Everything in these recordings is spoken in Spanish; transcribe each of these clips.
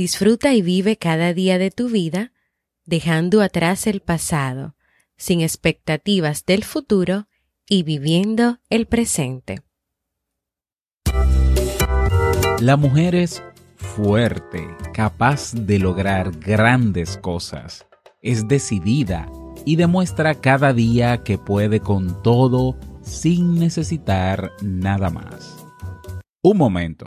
Disfruta y vive cada día de tu vida, dejando atrás el pasado, sin expectativas del futuro y viviendo el presente. La mujer es fuerte, capaz de lograr grandes cosas. Es decidida y demuestra cada día que puede con todo sin necesitar nada más. Un momento.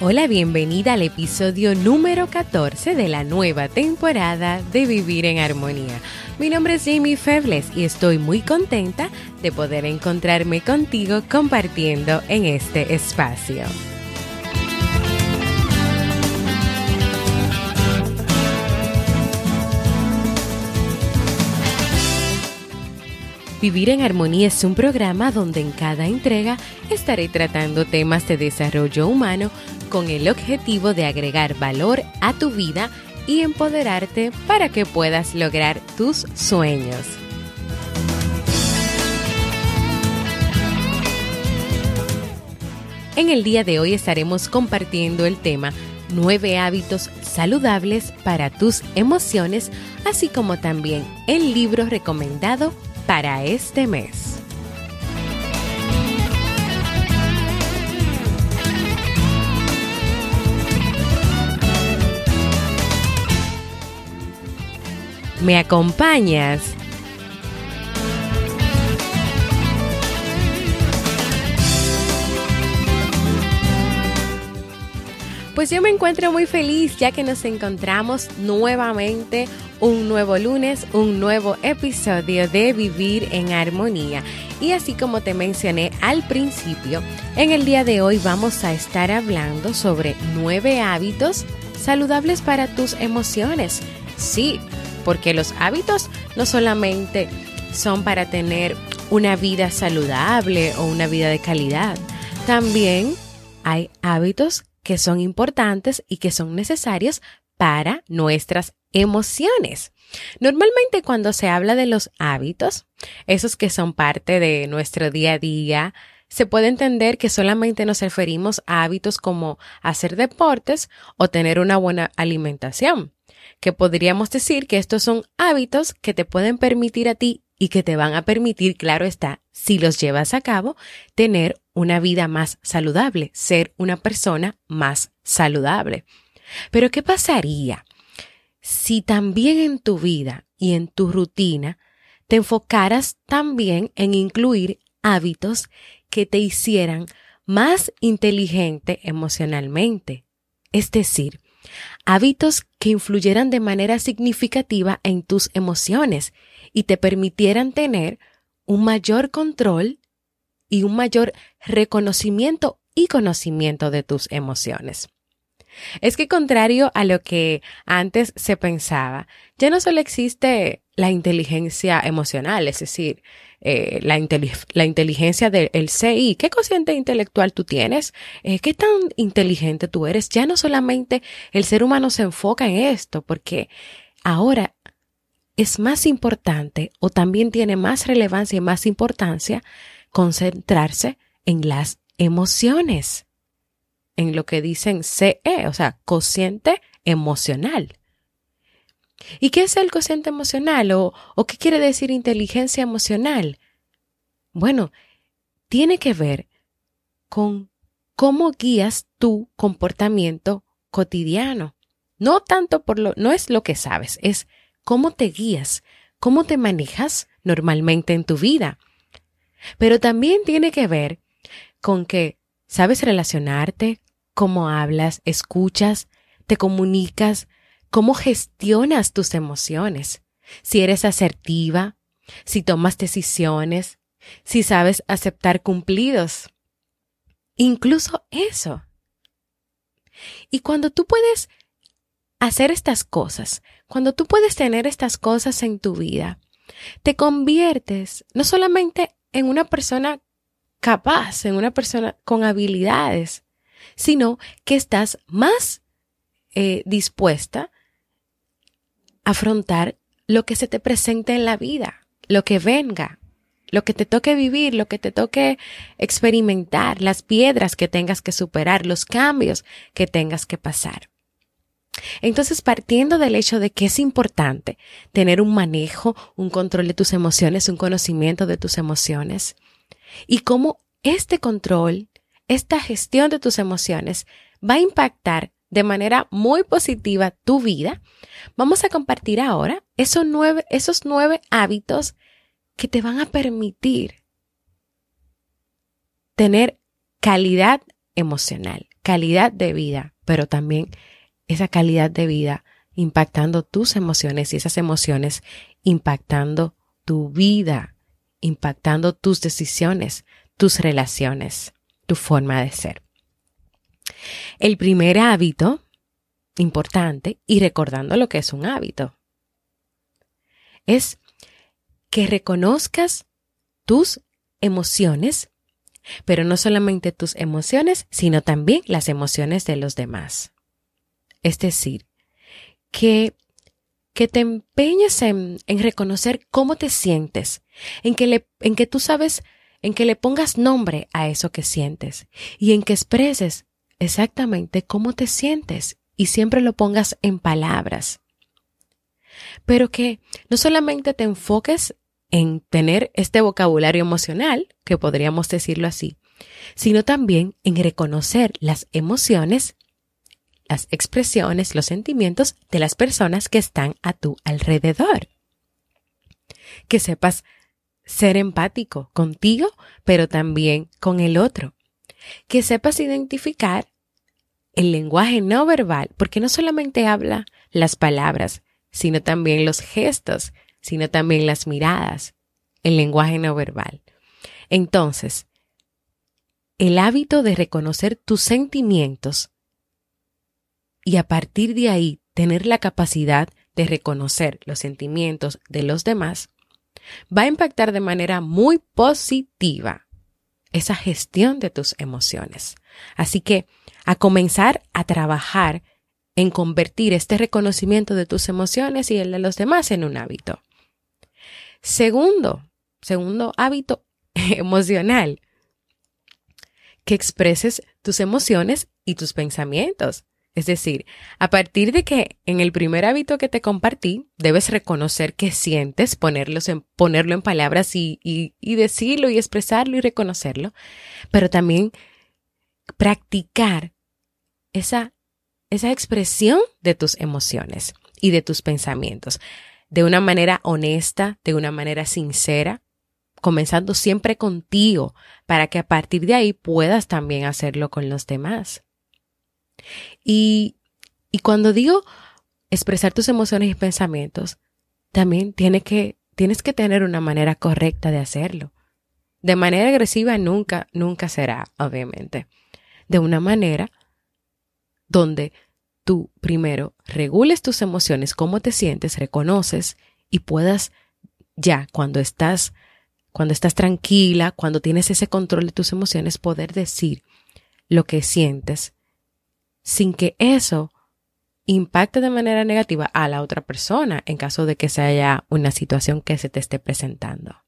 Hola, bienvenida al episodio número 14 de la nueva temporada de Vivir en Armonía. Mi nombre es Jamie Febles y estoy muy contenta de poder encontrarme contigo compartiendo en este espacio. Vivir en Armonía es un programa donde en cada entrega estaré tratando temas de desarrollo humano con el objetivo de agregar valor a tu vida y empoderarte para que puedas lograr tus sueños. En el día de hoy estaremos compartiendo el tema 9 hábitos saludables para tus emociones, así como también el libro recomendado para este mes. ¿Me acompañas? Pues yo me encuentro muy feliz ya que nos encontramos nuevamente un nuevo lunes, un nuevo episodio de Vivir en Armonía. Y así como te mencioné al principio, en el día de hoy vamos a estar hablando sobre nueve hábitos saludables para tus emociones. Sí, porque los hábitos no solamente son para tener una vida saludable o una vida de calidad, también hay hábitos que son importantes y que son necesarios para nuestras emociones. Normalmente cuando se habla de los hábitos, esos que son parte de nuestro día a día, se puede entender que solamente nos referimos a hábitos como hacer deportes o tener una buena alimentación que podríamos decir que estos son hábitos que te pueden permitir a ti y que te van a permitir, claro está, si los llevas a cabo, tener una vida más saludable, ser una persona más saludable. Pero ¿qué pasaría si también en tu vida y en tu rutina te enfocaras también en incluir hábitos que te hicieran más inteligente emocionalmente? Es decir, hábitos que influyeran de manera significativa en tus emociones y te permitieran tener un mayor control y un mayor reconocimiento y conocimiento de tus emociones. Es que contrario a lo que antes se pensaba, ya no solo existe la inteligencia emocional, es decir, eh, la, inteligencia del CI, qué cociente intelectual tú tienes, eh, qué tan inteligente tú eres. Ya no solamente el ser humano se enfoca en esto, porque ahora es más importante o también tiene más relevancia y más importancia concentrarse en las emociones, en lo que dicen CE, o sea, cociente emocional. ¿Y qué es el cociente emocional o, qué quiere decir inteligencia emocional? Bueno, tiene que ver con cómo guías tu comportamiento cotidiano. No tanto por lo, no es lo que sabes, es cómo te guías, cómo te manejas normalmente en tu vida. Pero también tiene que ver con que sabes relacionarte, cómo hablas, escuchas, te comunicas, cómo gestionas tus emociones, si eres asertiva, si tomas decisiones, si sabes aceptar cumplidos. Incluso eso. Y cuando tú puedes hacer estas cosas, cuando tú puedes tener estas cosas en tu vida, te conviertes no solamente en una persona capaz, en una persona con habilidades, sino que estás más eh, dispuesta a afrontar lo que se te presente en la vida, lo que venga, lo que te toque vivir, lo que te toque experimentar, las piedras que tengas que superar, los cambios que tengas que pasar. Entonces, partiendo del hecho de que es importante tener un manejo, un control de tus emociones, un conocimiento de tus emociones, y cómo este control, esta gestión de tus emociones va a impactar de manera muy positiva tu vida, vamos a compartir ahora esos nueve, hábitos que te van a permitir tener calidad emocional, calidad de vida, pero también esa calidad de vida impactando tus emociones y esas emociones impactando tu vida, impactando tus decisiones, tus relaciones, tu forma de ser. El primer hábito importante, y recordando lo que es un hábito, es que reconozcas tus emociones, pero no solamente tus emociones, sino también las emociones de los demás. Es decir, que, que te empeñes en, en, reconocer cómo te sientes, en que, le, en que tú sabes, en que le pongas nombre a eso que sientes y en que expreses exactamente cómo te sientes y siempre lo pongas en palabras. Pero que no solamente te enfoques en tener este vocabulario emocional, que podríamos decirlo así, sino también en reconocer las emociones las expresiones, los sentimientos de las personas que están a tu alrededor. Que sepas ser empático contigo, pero también con el otro. Que sepas identificar el lenguaje no verbal, porque no solamente habla las palabras, sino también los gestos, sino también las miradas, el lenguaje no verbal. Entonces, el hábito de reconocer tus sentimientos y a partir de ahí tener la capacidad de reconocer los sentimientos de los demás, va a impactar de manera muy positiva esa gestión de tus emociones. Así que a comenzar a trabajar en convertir este reconocimiento de tus emociones y el de los demás en un hábito. Segundo, segundo hábito emocional, que expreses tus emociones y tus pensamientos. Es decir, a partir de que en el primer hábito que te compartí, debes reconocer qué sientes, ponerlos en, ponerlo en palabras y, y decirlo y expresarlo y reconocerlo, pero también practicar esa, esa expresión de tus emociones y de tus pensamientos de una manera honesta, de una manera sincera, comenzando siempre contigo, para que a partir de ahí puedas también hacerlo con los demás. Y, y cuando digo expresar tus emociones y pensamientos, también que, tienes que tener una manera correcta de hacerlo. De manera agresiva nunca, nunca será, obviamente. De una manera donde tú primero regules tus emociones, cómo te sientes, reconoces y puedas ya cuando estás cuando estás tranquila, cuando tienes ese control de tus emociones, poder decir lo que sientes sin que eso impacte de manera negativa a la otra persona en caso de que se haya una situación que se te esté presentando.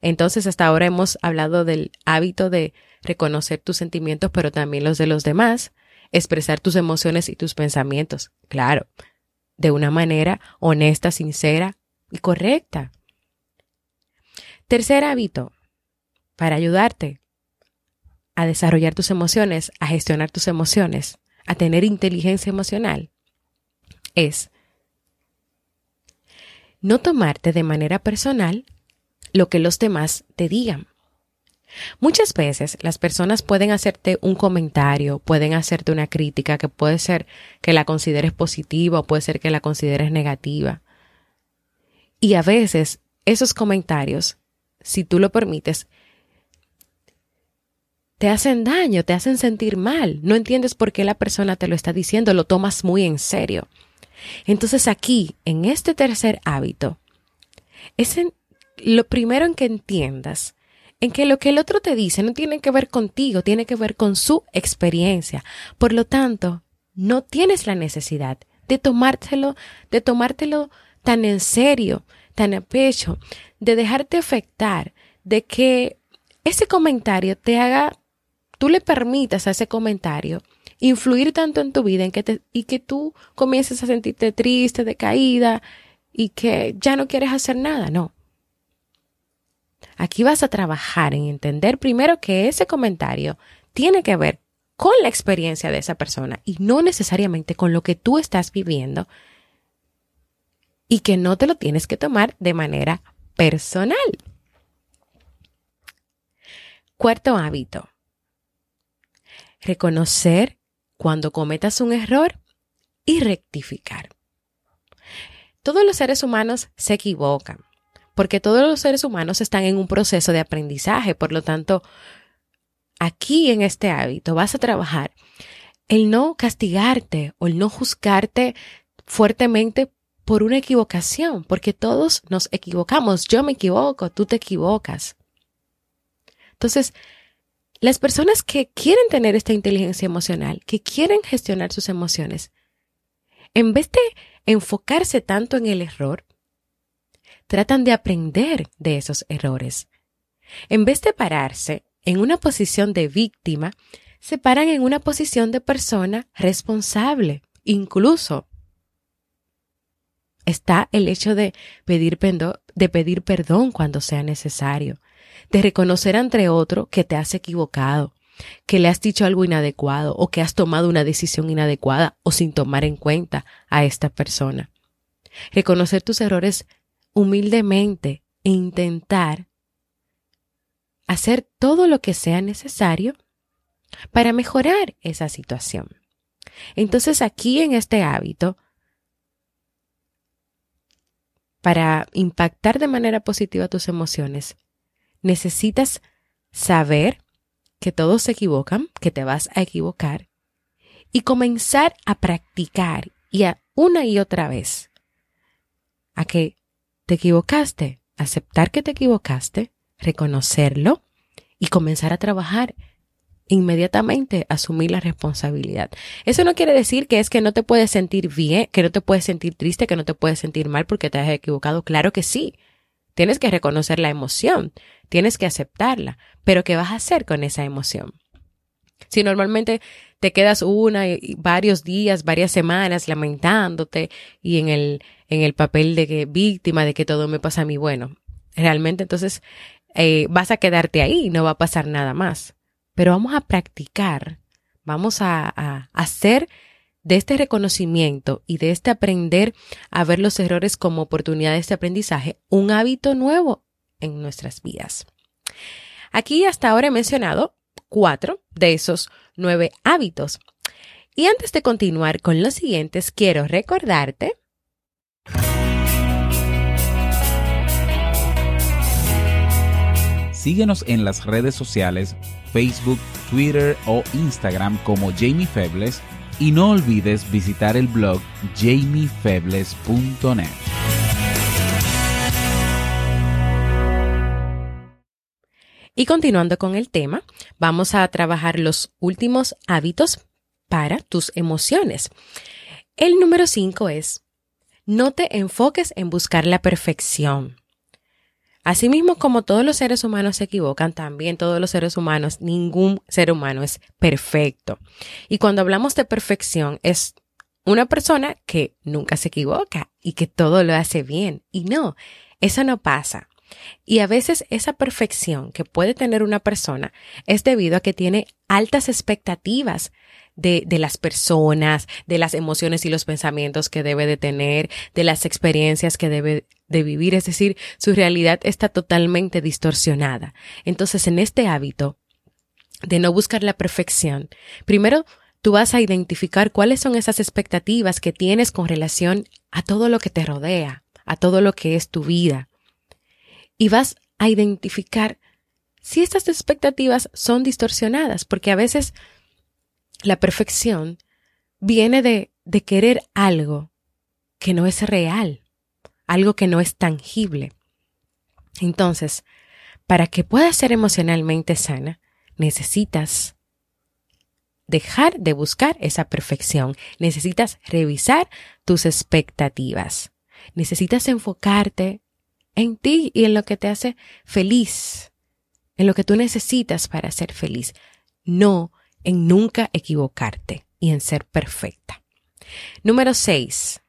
Entonces, hasta ahora hemos hablado del hábito de reconocer tus sentimientos, pero también los de los demás, expresar tus emociones y tus pensamientos, claro, de una manera honesta, sincera y correcta. Tercer hábito, para ayudarte a desarrollar tus emociones, a gestionar tus emociones, a tener inteligencia emocional, es no tomarte de manera personal lo que los demás te digan. Muchas veces las personas pueden hacerte un comentario, pueden hacerte una crítica que puede ser que la consideres positiva o puede ser que la consideres negativa. Y a veces esos comentarios, si tú lo permites, te hacen daño, te hacen sentir mal. No entiendes por qué la persona te lo está diciendo, lo tomas muy en serio. Entonces aquí, en este tercer hábito, es lo primero en que entiendas en que lo que el otro te dice no tiene que ver contigo, tiene que ver con su experiencia. Por lo tanto, no tienes la necesidad de tomártelo, de tomártelo tan en serio, tan a pecho, de dejarte afectar, de que ese comentario te haga, tú le permitas a ese comentario influir tanto en tu vida y que tú comiences a sentirte triste, decaída y que ya no quieres hacer nada, no. Aquí vas a trabajar en entender primero que ese comentario tiene que ver con la experiencia de esa persona y no necesariamente con lo que tú estás viviendo y que no te lo tienes que tomar de manera personal. Cuarto hábito. Reconocer cuando cometas un error y rectificar. Todos los seres humanos se equivocan porque todos los seres humanos están en un proceso de aprendizaje. Por lo tanto, aquí en este hábito vas a trabajar el no castigarte o el no juzgarte fuertemente por una equivocación, porque todos nos equivocamos. Yo me equivoco, tú te equivocas. Entonces, las personas que quieren tener esta inteligencia emocional, que quieren gestionar sus emociones, en vez de enfocarse tanto en el error, tratan de aprender de esos errores. En vez de pararse en una posición de víctima, se paran en una posición de persona responsable. Incluso está el hecho de pedir, perdón cuando sea necesario, de reconocer ante otro que te has equivocado, que le has dicho algo inadecuado o que has tomado una decisión inadecuada o sin tomar en cuenta a esta persona. Reconocer tus errores humildemente e intentar hacer todo lo que sea necesario para mejorar esa situación. Entonces aquí en este hábito, para impactar de manera positiva tus emociones, necesitas saber que todos se equivocan, que te vas a equivocar, y comenzar a practicar y a una y otra vez a que te equivocaste, aceptar que te equivocaste, reconocerlo y comenzar a trabajar inmediatamente asumir la responsabilidad. Eso no quiere decir que es que no te puedes sentir bien, que no te puedes sentir triste, que no te puedes sentir mal porque te has equivocado. Claro que sí. Tienes que reconocer la emoción, tienes que aceptarla, pero ¿qué vas a hacer con esa emoción? Si normalmente te quedas una y varios días, varias semanas lamentándote y en el, en el papel de que víctima de que todo me pasa a mí, bueno, realmente entonces eh, vas a quedarte ahí y no va a pasar nada más. Pero vamos a practicar, vamos a, a hacer de este reconocimiento y de este aprender a ver los errores como oportunidades de aprendizaje un hábito nuevo en nuestras vidas. Aquí hasta ahora he mencionado cuatro de esos nueve hábitos. Y antes de continuar con los siguientes, quiero recordarte Síguenos en las redes sociales, Facebook, Twitter o Instagram como Jamie Febles y no olvides visitar el blog jamiefebles.net. Y continuando con el tema, vamos a trabajar los últimos hábitos para tus emociones. El número 5 es, no te enfoques en buscar la perfección. Asimismo, como todos los seres humanos se equivocan, también todos los seres humanos, ningún ser humano es perfecto. Y cuando hablamos de perfección, es una persona que nunca se equivoca y que todo lo hace bien. Y no, eso no pasa. Y a veces esa perfección que puede tener una persona es debido a que tiene altas expectativas de, de, las personas, de las emociones y los pensamientos que debe de tener, de las experiencias que debe de vivir. Es decir, su realidad está totalmente distorsionada. Entonces, en este hábito de no buscar la perfección, primero tú vas a identificar cuáles son esas expectativas que tienes con relación a todo lo que te rodea, a todo lo que es tu vida. Y vas a identificar si estas expectativas son distorsionadas, porque a veces la perfección viene de, de querer algo que no es real, algo que no es tangible. Entonces, para que puedas ser emocionalmente sana, necesitas dejar de buscar esa perfección, necesitas revisar tus expectativas, necesitas enfocarte en ti y en lo que te hace feliz, en lo que tú necesitas para ser feliz, no en nunca equivocarte y en ser perfecta. Número 6.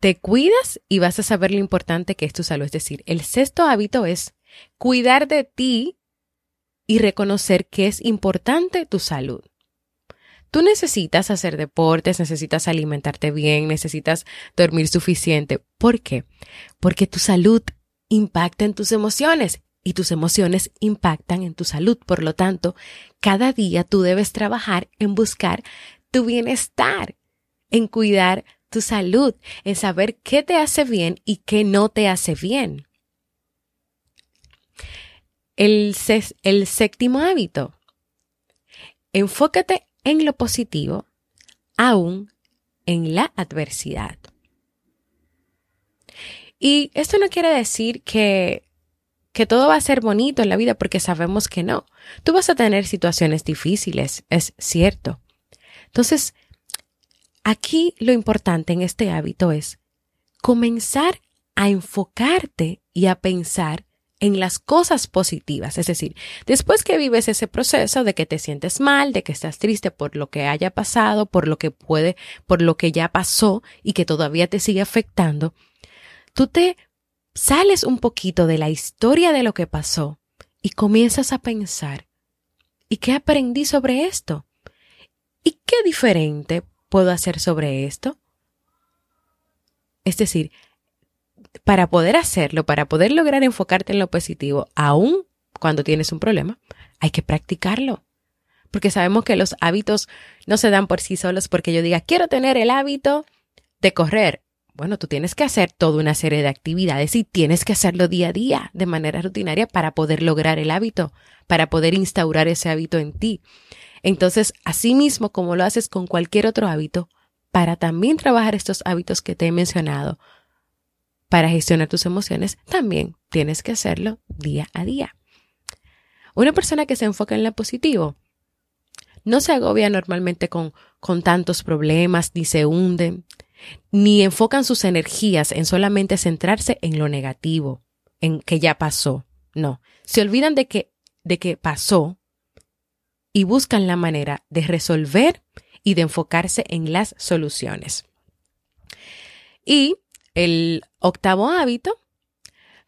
Te cuidas y vas a saber lo importante que es tu salud. Es decir, el sexto hábito es cuidar de ti y reconocer que es importante tu salud. Tú necesitas hacer deportes, necesitas alimentarte bien, necesitas dormir suficiente. ¿Por qué? Porque tu salud impacta en tus emociones y tus emociones impactan en tu salud. Por lo tanto, cada día tú debes trabajar en buscar tu bienestar, en cuidar tu salud, en saber qué te hace bien y qué no te hace bien. El, el séptimo hábito. Enfócate en lo positivo, aún en la adversidad. Y esto no quiere decir que, que todo va a ser bonito en la vida porque sabemos que no. Tú vas a tener situaciones difíciles, es cierto. Entonces, aquí lo importante en este hábito es comenzar a enfocarte y a pensar en las cosas positivas. Es decir, después que vives ese proceso de que te sientes mal, de que estás triste por lo que haya pasado, por lo que puede, por lo que ya pasó y que todavía te sigue afectando, tú te sales un poquito de la historia de lo que pasó y comienzas a pensar, ¿y qué aprendí sobre esto? ¿Y qué diferente puedo hacer sobre esto? Es decir, para poder hacerlo, para poder lograr enfocarte en lo positivo, aún cuando tienes un problema, hay que practicarlo. Porque sabemos que los hábitos no se dan por sí solos porque yo diga, quiero tener el hábito de correr. Bueno, tú tienes que hacer toda una serie de actividades y tienes que hacerlo día a día, de manera rutinaria, para poder lograr el hábito, para poder instaurar ese hábito en ti. Entonces, asimismo, como lo haces con cualquier otro hábito, para también trabajar estos hábitos que te he mencionado, para gestionar tus emociones, también tienes que hacerlo día a día. Una persona que se enfoca en lo positivo no se agobia normalmente con, con tantos problemas, ni se hunde, ni enfocan sus energías en solamente centrarse en lo negativo, en que ya pasó. No, se olvidan de que, de que pasó y buscan la manera de resolver y de enfocarse en las soluciones. Y el octavo hábito,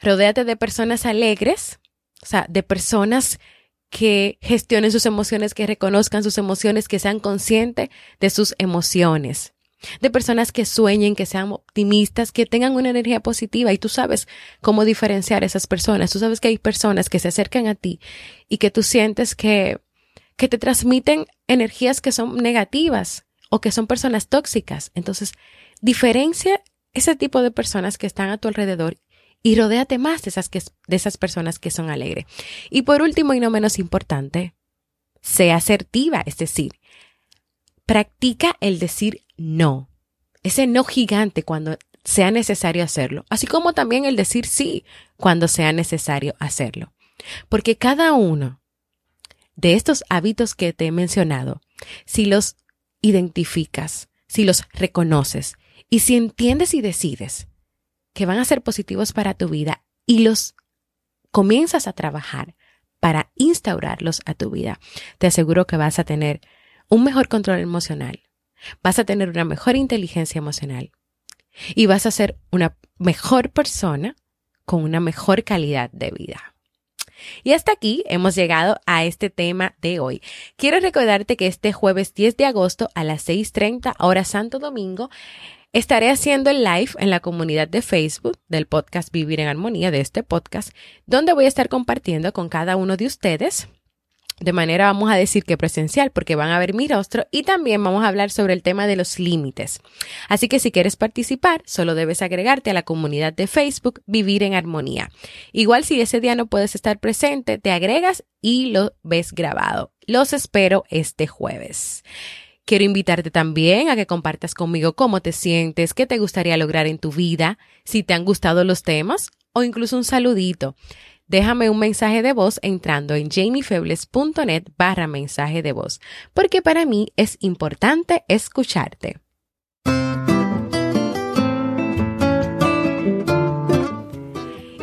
rodéate de personas alegres, o sea, de personas que gestionen sus emociones, que reconozcan sus emociones, que sean conscientes de sus emociones. De personas que sueñen, que sean optimistas, que tengan una energía positiva y tú sabes cómo diferenciar esas personas. Tú sabes que hay personas que se acercan a ti y que tú sientes que, que te transmiten energías que son negativas o que son personas tóxicas. Entonces, diferencia ese tipo de personas que están a tu alrededor y rodéate más de esas, de esas personas que son alegres. Y por último y no menos importante, sea asertiva, es decir, practica el decir no. Ese no gigante cuando sea necesario hacerlo, así como también el decir sí cuando sea necesario hacerlo. Porque cada uno de estos hábitos que te he mencionado, si los identificas, si los reconoces y si entiendes y decides que van a ser positivos para tu vida y los comienzas a trabajar para instaurarlos a tu vida, te aseguro que vas a tener un mejor control emocional, vas a tener una mejor inteligencia emocional y vas a ser una mejor persona con una mejor calidad de vida. Y hasta aquí hemos llegado a este tema de hoy. Quiero recordarte que este jueves 10 de agosto a las 6.30 hora Santo Domingo Estaré haciendo el live en la comunidad de Facebook del podcast Vivir en Armonía, de este podcast, donde voy a estar compartiendo con cada uno de ustedes de manera, vamos a decir que presencial, porque van a ver mi rostro y también vamos a hablar sobre el tema de los límites. Así que si quieres participar, solo debes agregarte a la comunidad de Facebook Vivir en Armonía. Igual si ese día no puedes estar presente, te agregas y lo ves grabado. Los espero este jueves. Quiero invitarte también a que compartas conmigo cómo te sientes, qué te gustaría lograr en tu vida, si te han gustado los temas o incluso un saludito déjame un mensaje de voz entrando en jamiefebles.net barra mensaje de voz, porque para mí es importante escucharte.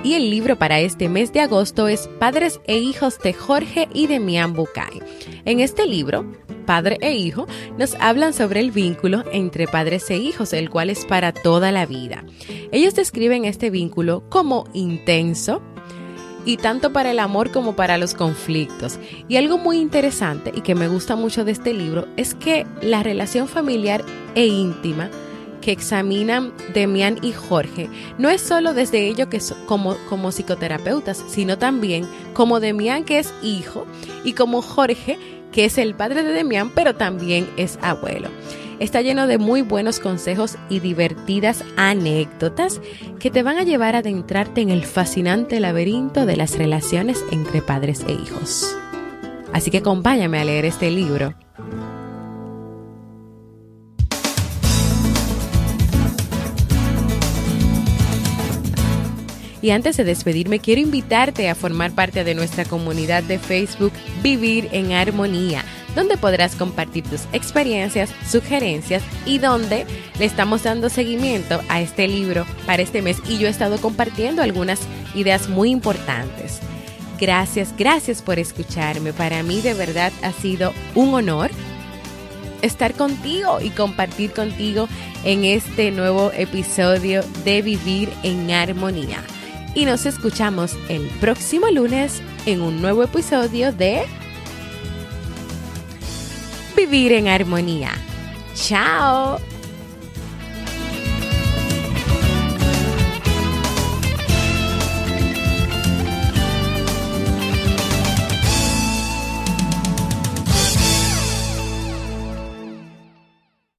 Y el libro para este mes de agosto es Padres e Hijos de Jorge y de Mian Bucay. En este libro, padre e hijo, nos hablan sobre el vínculo entre padres e hijos, el cual es para toda la vida. Ellos describen este vínculo como intenso, y tanto para el amor como para los conflictos. Y algo muy interesante y que me gusta mucho de este libro es que la relación familiar e íntima que examinan Demian y Jorge no es solo desde ellos que como, como psicoterapeutas, sino también como Demian que es hijo y como Jorge que es el padre de Demian, pero también es abuelo. Está lleno de muy buenos consejos y divertidas anécdotas que te van a llevar a adentrarte en el fascinante laberinto de las relaciones entre padres e hijos. Así que acompáñame a leer este libro. Y antes de despedirme, quiero invitarte a formar parte de nuestra comunidad de Facebook Vivir en Armonía donde podrás compartir tus experiencias, sugerencias y donde le estamos dando seguimiento a este libro para este mes y yo he estado compartiendo algunas ideas muy importantes. Gracias, gracias por escucharme. Para mí de verdad ha sido un honor estar contigo y compartir contigo en este nuevo episodio de Vivir en Armonía. Y nos escuchamos el próximo lunes en un nuevo episodio de vivir en armonía. Chao.